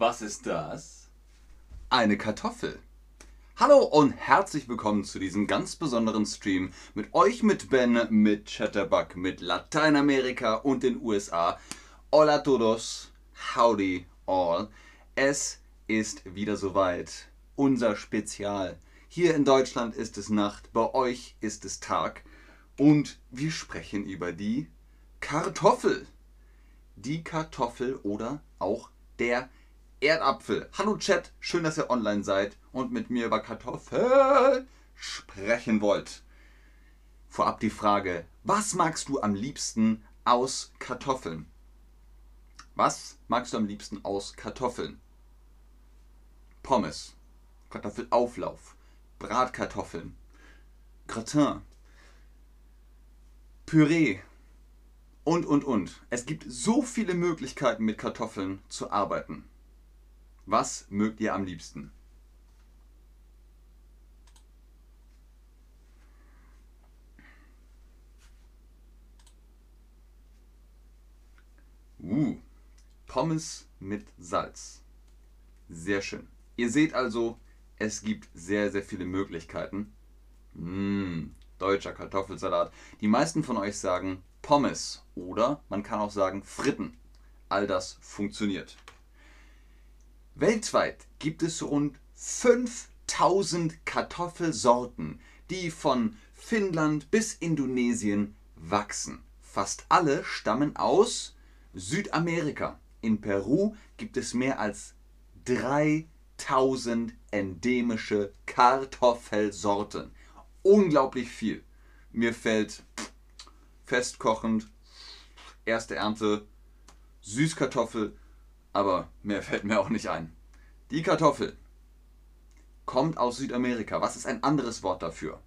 Was ist das? Eine Kartoffel. Hallo und herzlich willkommen zu diesem ganz besonderen Stream mit euch, mit Ben, mit Chatterbug, mit Lateinamerika und den USA. Hola todos, howdy all. Es ist wieder soweit. Unser Spezial. Hier in Deutschland ist es Nacht, bei euch ist es Tag. Und wir sprechen über die Kartoffel. Die Kartoffel oder auch der Erdapfel. Hallo Chat, schön, dass ihr online seid und mit mir über Kartoffel sprechen wollt. Vorab die Frage, was magst du am liebsten aus Kartoffeln? Was magst du am liebsten aus Kartoffeln? Pommes, Kartoffelauflauf, Bratkartoffeln, Gratin, Püree und, und, und. Es gibt so viele Möglichkeiten mit Kartoffeln zu arbeiten. Was mögt ihr am liebsten? Uh, Pommes mit Salz. Sehr schön. Ihr seht also, es gibt sehr, sehr viele Möglichkeiten. Mmh, deutscher Kartoffelsalat. Die meisten von euch sagen Pommes oder man kann auch sagen Fritten. All das funktioniert. Weltweit gibt es rund 5000 Kartoffelsorten, die von Finnland bis Indonesien wachsen. Fast alle stammen aus Südamerika. In Peru gibt es mehr als 3000 endemische Kartoffelsorten. Unglaublich viel. Mir fällt festkochend, erste Ernte, Süßkartoffel, aber mehr fällt mir auch nicht ein. Die Kartoffel kommt aus Südamerika. Was ist ein anderes Wort dafür?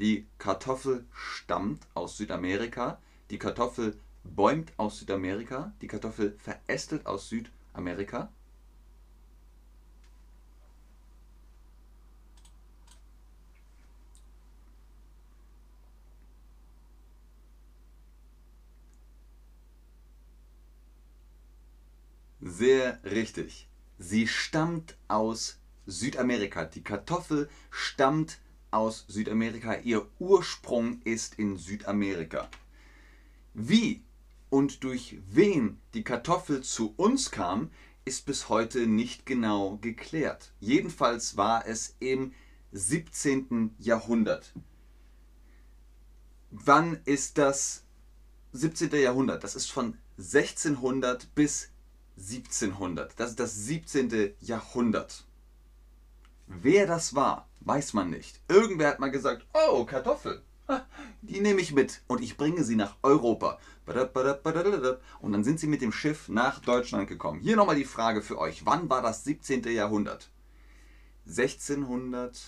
Die Kartoffel stammt aus Südamerika. Die Kartoffel bäumt aus Südamerika. Die Kartoffel verästelt aus Südamerika. Sehr richtig. Sie stammt aus Südamerika. Die Kartoffel stammt aus Südamerika. Ihr Ursprung ist in Südamerika. Wie und durch wen die Kartoffel zu uns kam, ist bis heute nicht genau geklärt. Jedenfalls war es im 17. Jahrhundert. Wann ist das 17. Jahrhundert? Das ist von 1600 bis 1700. Das ist das 17. Jahrhundert. Wer das war, weiß man nicht. Irgendwer hat mal gesagt, oh, Kartoffel. Die nehme ich mit und ich bringe sie nach Europa. Und dann sind sie mit dem Schiff nach Deutschland gekommen. Hier nochmal die Frage für euch. Wann war das 17. Jahrhundert? 1600,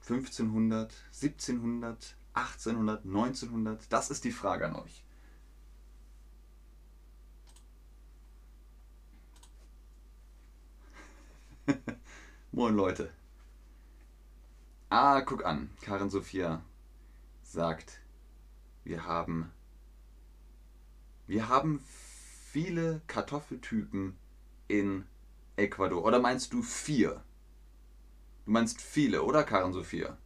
1500, 1700, 1800, 1900? Das ist die Frage an euch. Moin Leute. Ah, guck an. Karin Sophia sagt, wir haben wir haben viele Kartoffeltypen in Ecuador. Oder meinst du vier? Du meinst viele, oder Karin Sophia?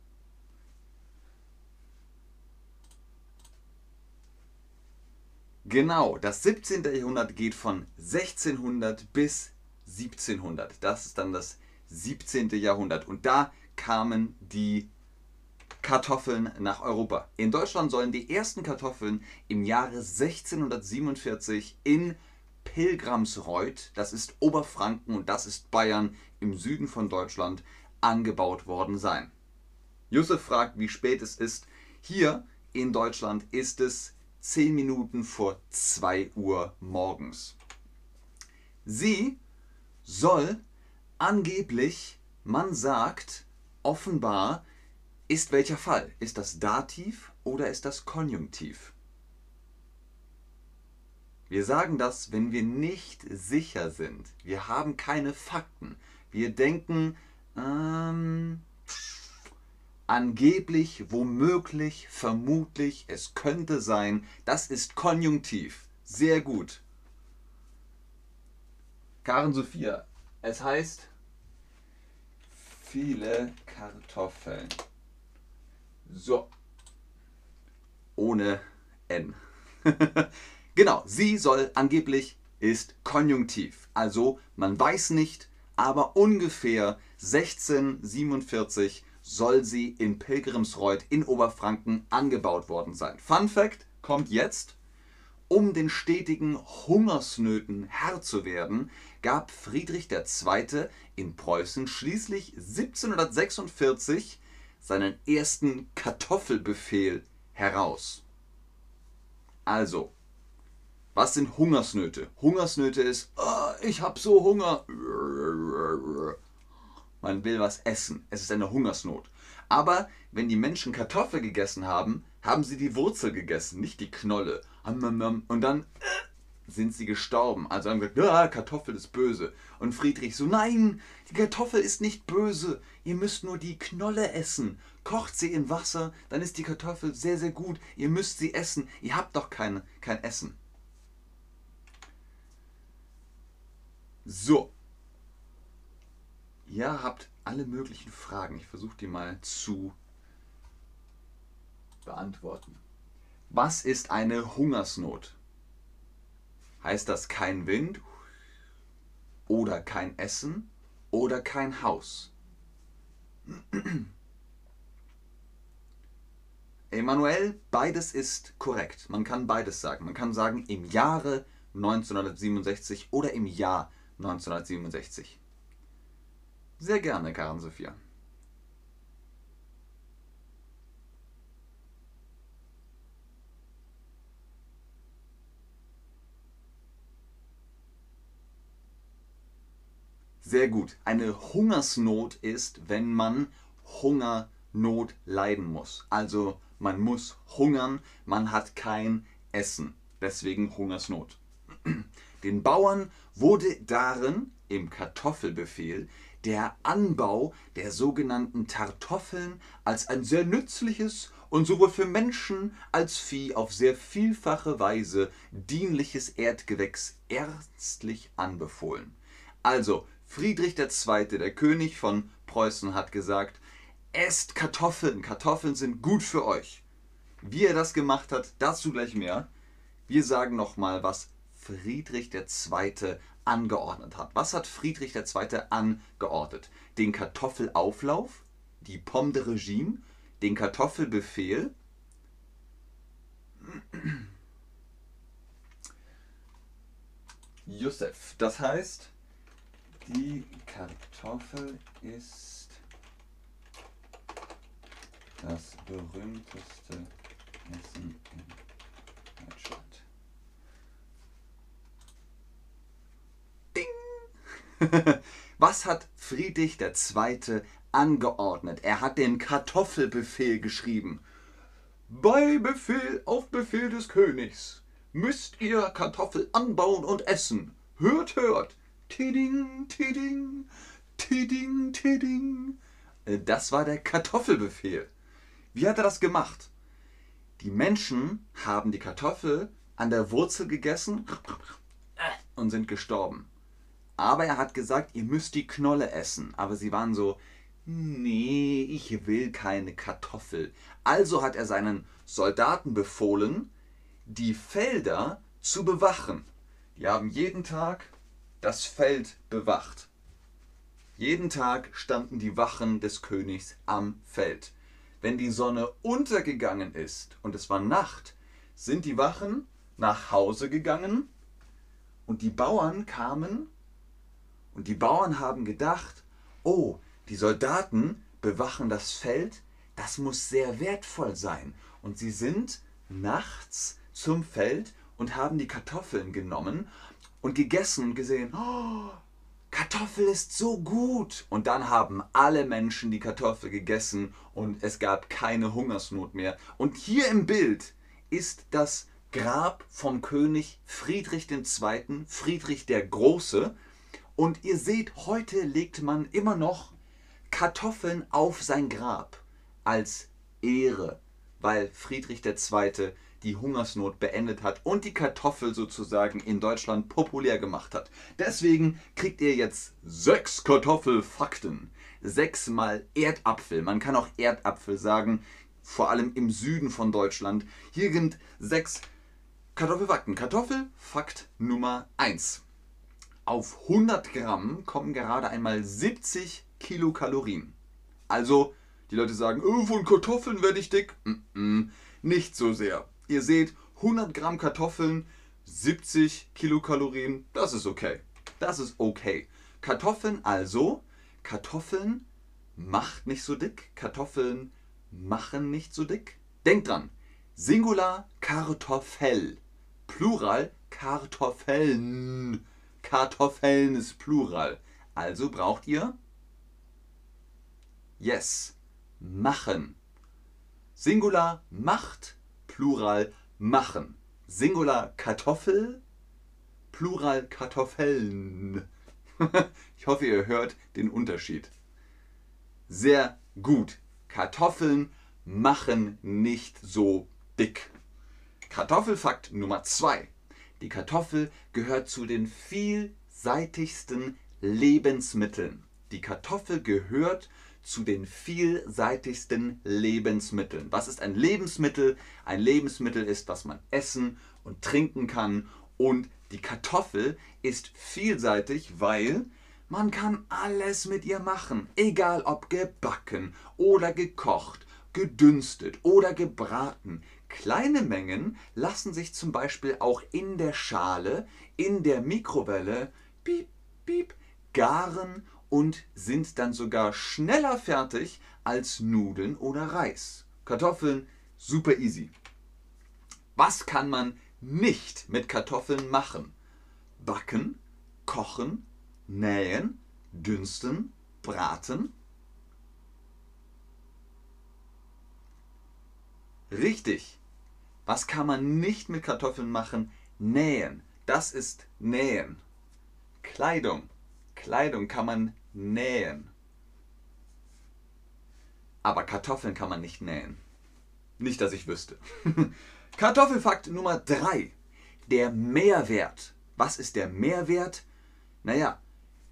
Genau, das 17. Jahrhundert geht von 1600 bis 1700. Das ist dann das 17. Jahrhundert. Und da kamen die Kartoffeln nach Europa. In Deutschland sollen die ersten Kartoffeln im Jahre 1647 in Pilgramsreuth, das ist Oberfranken und das ist Bayern im Süden von Deutschland, angebaut worden sein. Josef fragt, wie spät es ist. Hier in Deutschland ist es 10 Minuten vor 2 Uhr morgens. Sie soll angeblich, man sagt, offenbar, ist welcher Fall? Ist das Dativ oder ist das Konjunktiv? Wir sagen das, wenn wir nicht sicher sind. Wir haben keine Fakten. Wir denken, ähm, angeblich, womöglich, vermutlich, es könnte sein. Das ist Konjunktiv. Sehr gut. Karen Sophia, es heißt viele Kartoffeln. So. Ohne N. genau, sie soll angeblich ist konjunktiv. Also man weiß nicht, aber ungefähr 1647 soll sie in Pilgrimsreuth in Oberfranken angebaut worden sein. Fun Fact kommt jetzt. Um den stetigen Hungersnöten Herr zu werden, gab Friedrich II. in Preußen schließlich 1746 seinen ersten Kartoffelbefehl heraus. Also, was sind Hungersnöte? Hungersnöte ist, oh, ich habe so Hunger. Man will was essen. Es ist eine Hungersnot. Aber wenn die Menschen Kartoffel gegessen haben, haben sie die Wurzel gegessen, nicht die Knolle. Und dann sind sie gestorben. Also haben gesagt, ja, Kartoffel ist böse. Und Friedrich so, nein, die Kartoffel ist nicht böse. Ihr müsst nur die Knolle essen. Kocht sie in Wasser, dann ist die Kartoffel sehr, sehr gut. Ihr müsst sie essen. Ihr habt doch kein, kein Essen. So. Ihr habt alle möglichen Fragen. Ich versuche die mal zu beantworten. Was ist eine Hungersnot? Heißt das kein Wind oder kein Essen oder kein Haus? Emanuel, beides ist korrekt. Man kann beides sagen. Man kann sagen im Jahre 1967 oder im Jahr 1967. Sehr gerne, Karen Sophia. Sehr gut. Eine Hungersnot ist, wenn man Hungernot leiden muss. Also man muss hungern, man hat kein Essen. Deswegen Hungersnot. Den Bauern wurde darin im Kartoffelbefehl der Anbau der sogenannten Tartoffeln als ein sehr nützliches und sowohl für Menschen als Vieh auf sehr vielfache Weise dienliches Erdgewächs ernstlich anbefohlen. Also Friedrich II., der König von Preußen, hat gesagt, esst Kartoffeln, Kartoffeln sind gut für euch. Wie er das gemacht hat, dazu gleich mehr. Wir sagen nochmal, was Friedrich II. angeordnet hat. Was hat Friedrich II. angeordnet? Den Kartoffelauflauf, die Pomme de Regime, den Kartoffelbefehl, Josef. Das heißt, die Kartoffel ist das berühmteste Essen in Deutschland. Ding! Was hat Friedrich II. angeordnet? Er hat den Kartoffelbefehl geschrieben. Bei Befehl auf Befehl des Königs müsst ihr Kartoffel anbauen und essen. Hört, hört! Tiding, tiding, tiding, tiding. Äh, das war der Kartoffelbefehl. Wie hat er das gemacht? Die Menschen haben die Kartoffel an der Wurzel gegessen und sind gestorben. Aber er hat gesagt, ihr müsst die Knolle essen. Aber sie waren so, nee, ich will keine Kartoffel. Also hat er seinen Soldaten befohlen, die Felder zu bewachen. Die haben jeden Tag das Feld bewacht. Jeden Tag standen die Wachen des Königs am Feld. Wenn die Sonne untergegangen ist und es war Nacht, sind die Wachen nach Hause gegangen und die Bauern kamen und die Bauern haben gedacht, oh, die Soldaten bewachen das Feld, das muss sehr wertvoll sein. Und sie sind nachts zum Feld und haben die Kartoffeln genommen und gegessen und gesehen, oh, Kartoffel ist so gut. Und dann haben alle Menschen die Kartoffel gegessen und es gab keine Hungersnot mehr. Und hier im Bild ist das Grab vom König Friedrich II., Friedrich der Große. Und ihr seht, heute legt man immer noch Kartoffeln auf sein Grab als Ehre, weil Friedrich II. Die Hungersnot beendet hat und die Kartoffel sozusagen in Deutschland populär gemacht hat. Deswegen kriegt ihr jetzt sechs Kartoffelfakten. Sechsmal Erdapfel. Man kann auch Erdapfel sagen, vor allem im Süden von Deutschland. Hier sind sechs Kartoffelfakten. Kartoffelfakt Nummer 1. Auf 100 Gramm kommen gerade einmal 70 Kilokalorien. Also, die Leute sagen, oh, von Kartoffeln werde ich dick. Mm -mm, nicht so sehr. Ihr seht, 100 Gramm Kartoffeln, 70 Kilokalorien, das ist okay. Das ist okay. Kartoffeln also, Kartoffeln macht nicht so dick. Kartoffeln machen nicht so dick. Denkt dran, Singular Kartoffel, Plural Kartoffeln. Kartoffeln ist Plural. Also braucht ihr Yes, machen. Singular macht, Plural machen. Singular Kartoffel, Plural Kartoffeln. ich hoffe, ihr hört den Unterschied. Sehr gut. Kartoffeln machen nicht so dick. Kartoffelfakt Nummer 2. Die Kartoffel gehört zu den vielseitigsten Lebensmitteln. Die Kartoffel gehört zu den vielseitigsten Lebensmitteln. Was ist ein Lebensmittel? Ein Lebensmittel ist, was man essen und trinken kann. Und die Kartoffel ist vielseitig, weil man kann alles mit ihr machen. Egal ob gebacken oder gekocht, gedünstet oder gebraten. Kleine Mengen lassen sich zum Beispiel auch in der Schale, in der Mikrowelle, piep, piep, garen und sind dann sogar schneller fertig als Nudeln oder Reis. Kartoffeln, super easy. Was kann man nicht mit Kartoffeln machen? Backen, kochen, nähen, dünsten, braten. Richtig. Was kann man nicht mit Kartoffeln machen? Nähen. Das ist Nähen. Kleidung. Kleidung kann man nähen. Aber Kartoffeln kann man nicht nähen. Nicht, dass ich wüsste. Kartoffelfakt Nummer 3. Der Mehrwert. Was ist der Mehrwert? Naja,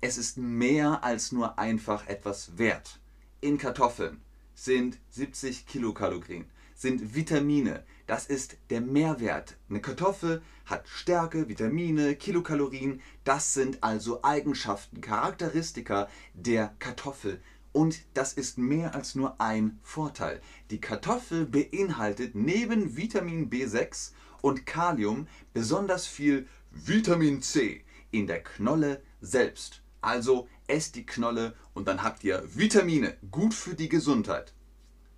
es ist mehr als nur einfach etwas wert. In Kartoffeln sind 70 Kilokalorien, sind Vitamine. Das ist der Mehrwert. Eine Kartoffel hat Stärke, Vitamine, Kilokalorien. Das sind also Eigenschaften, Charakteristika der Kartoffel. Und das ist mehr als nur ein Vorteil. Die Kartoffel beinhaltet neben Vitamin B6 und Kalium besonders viel Vitamin C in der Knolle selbst. Also esst die Knolle und dann habt ihr Vitamine, gut für die Gesundheit.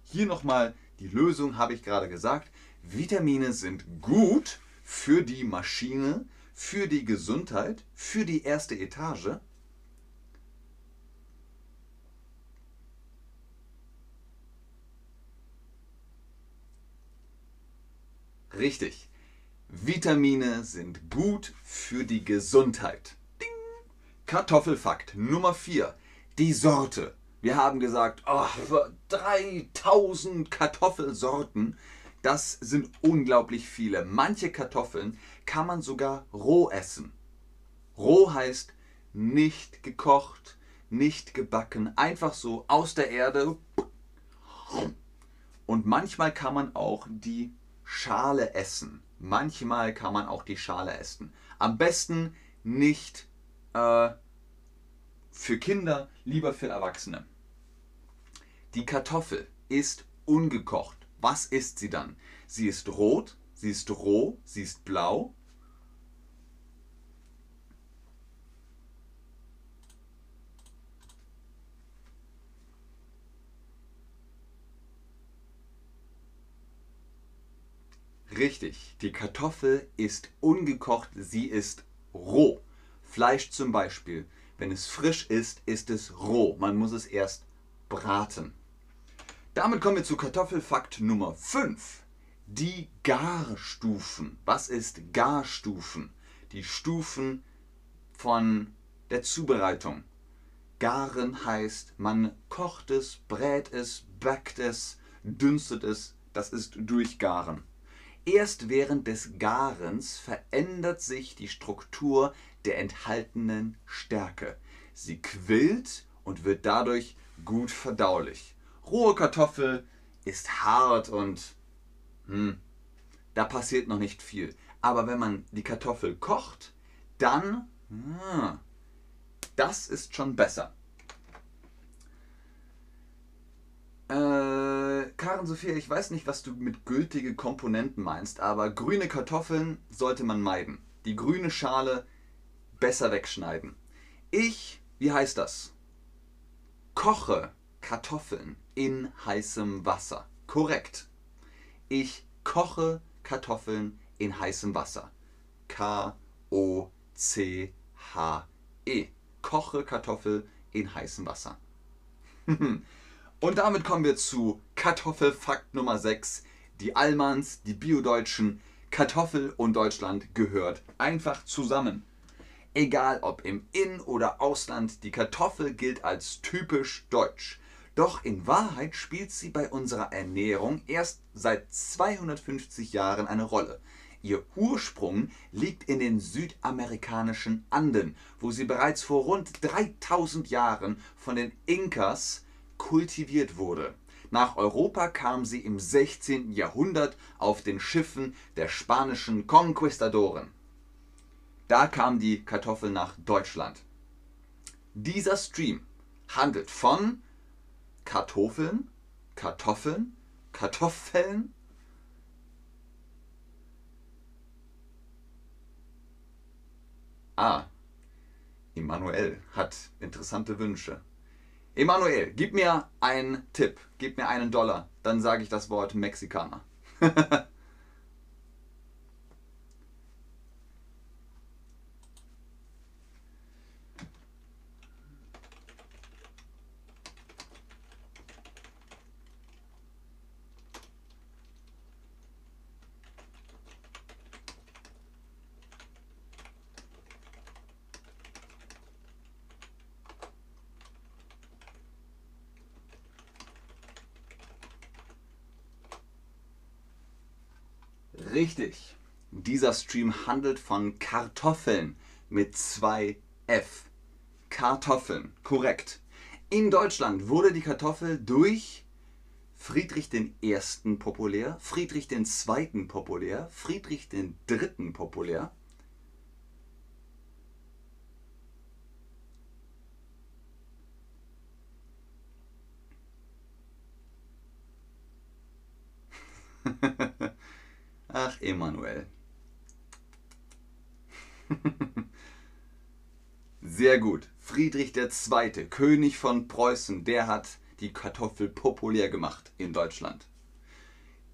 Hier nochmal die Lösung, habe ich gerade gesagt. Vitamine sind gut für die Maschine, für die Gesundheit, für die erste Etage. Richtig. Vitamine sind gut für die Gesundheit. Ding. Kartoffelfakt Nummer 4. Die Sorte. Wir haben gesagt, oh, 3000 Kartoffelsorten. Das sind unglaublich viele. Manche Kartoffeln kann man sogar roh essen. Roh heißt nicht gekocht, nicht gebacken, einfach so aus der Erde. Und manchmal kann man auch die Schale essen. Manchmal kann man auch die Schale essen. Am besten nicht äh, für Kinder, lieber für Erwachsene. Die Kartoffel ist ungekocht. Was ist sie dann? Sie ist rot, sie ist roh, sie ist blau. Richtig, die Kartoffel ist ungekocht, sie ist roh. Fleisch zum Beispiel, wenn es frisch ist, ist es roh. Man muss es erst braten. Damit kommen wir zu Kartoffelfakt Nummer 5. Die Garstufen. Was ist Garstufen? Die Stufen von der Zubereitung. Garen heißt, man kocht es, brät es, backt es, dünstet es. Das ist durchgaren. Erst während des Garens verändert sich die Struktur der enthaltenen Stärke. Sie quillt und wird dadurch gut verdaulich. Rohe Kartoffel ist hart und hm, da passiert noch nicht viel. Aber wenn man die Kartoffel kocht, dann, hm, das ist schon besser. Äh, Karen Sophia, ich weiß nicht, was du mit gültige Komponenten meinst, aber grüne Kartoffeln sollte man meiden. Die grüne Schale besser wegschneiden. Ich, wie heißt das? Koche Kartoffeln in heißem Wasser. Korrekt. Ich koche Kartoffeln in heißem Wasser. K-O-C-H-E. Koche Kartoffel in heißem Wasser. Und damit kommen wir zu Kartoffelfakt Nummer 6. Die Allmanns, die Biodeutschen, Kartoffel und Deutschland gehört einfach zusammen. Egal ob im In- oder Ausland, die Kartoffel gilt als typisch deutsch. Doch in Wahrheit spielt sie bei unserer Ernährung erst seit 250 Jahren eine Rolle. Ihr Ursprung liegt in den südamerikanischen Anden, wo sie bereits vor rund 3000 Jahren von den Inkas kultiviert wurde. Nach Europa kam sie im 16. Jahrhundert auf den Schiffen der spanischen Konquistadoren. Da kam die Kartoffel nach Deutschland. Dieser Stream handelt von Kartoffeln, Kartoffeln, Kartoffeln. Ah, Emanuel hat interessante Wünsche. Emanuel, gib mir einen Tipp, gib mir einen Dollar, dann sage ich das Wort Mexikaner. Richtig. Dieser Stream handelt von Kartoffeln mit zwei F. Kartoffeln, korrekt. In Deutschland wurde die Kartoffel durch Friedrich I. populär, Friedrich II. populär, Friedrich III. populär. Emanuel. Sehr gut. Friedrich II., König von Preußen, der hat die Kartoffel populär gemacht in Deutschland.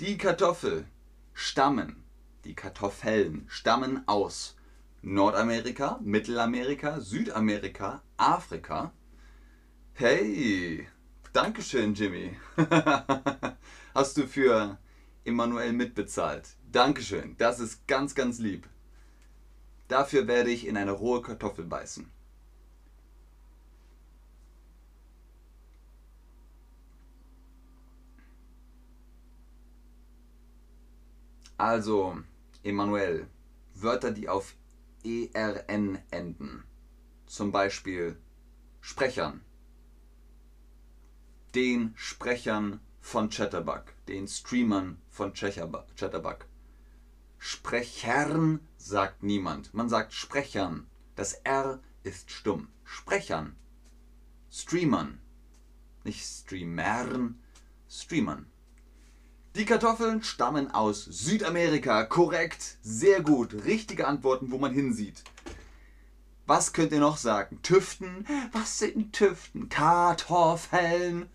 Die Kartoffel stammen, die Kartoffeln stammen aus Nordamerika, Mittelamerika, Südamerika, Afrika. Hey, Dankeschön, Jimmy. Hast du für Emanuel mitbezahlt? Dankeschön, das ist ganz, ganz lieb. Dafür werde ich in eine rohe Kartoffel beißen. Also, Emanuel, Wörter, die auf ERN enden. Zum Beispiel Sprechern. Den Sprechern von Chatterbug. Den Streamern von Chatterbug. Sprechern sagt niemand. Man sagt Sprechern. Das R ist stumm. Sprechern. Streamern. Nicht Streamern, Streamern. Die Kartoffeln stammen aus Südamerika. Korrekt. Sehr gut. Richtige Antworten, wo man hinsieht. Was könnt ihr noch sagen? Tüften? Was sind Tüften? Kartoffeln.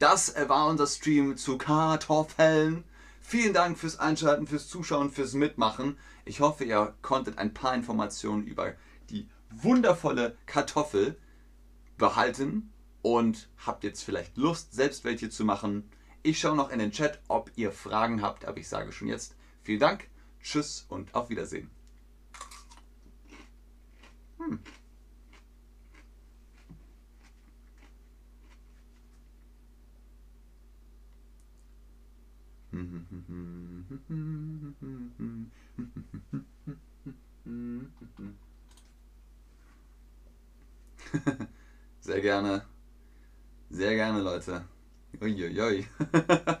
Das war unser Stream zu Kartoffeln. Vielen Dank fürs Einschalten, fürs Zuschauen, fürs Mitmachen. Ich hoffe, ihr konntet ein paar Informationen über die wundervolle Kartoffel behalten und habt jetzt vielleicht Lust, selbst welche zu machen. Ich schaue noch in den Chat, ob ihr Fragen habt, aber ich sage schon jetzt vielen Dank, tschüss und auf Wiedersehen. Hm. Sehr gerne. Sehr gerne, Leute. Uiuiui.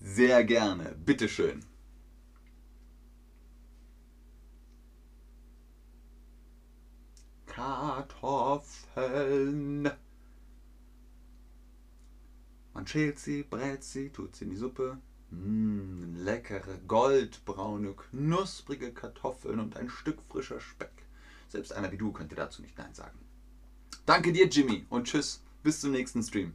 Sehr gerne. Bitteschön. Kartoffeln. Man schält sie, brät sie, tut sie in die Suppe. Mmh, leckere, goldbraune, knusprige Kartoffeln und ein Stück frischer Speck. Selbst einer wie du könnte dazu nicht Nein sagen. Danke dir, Jimmy, und tschüss. Bis zum nächsten Stream.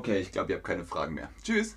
Okay, ich glaube, ihr habt keine Fragen mehr. Tschüss.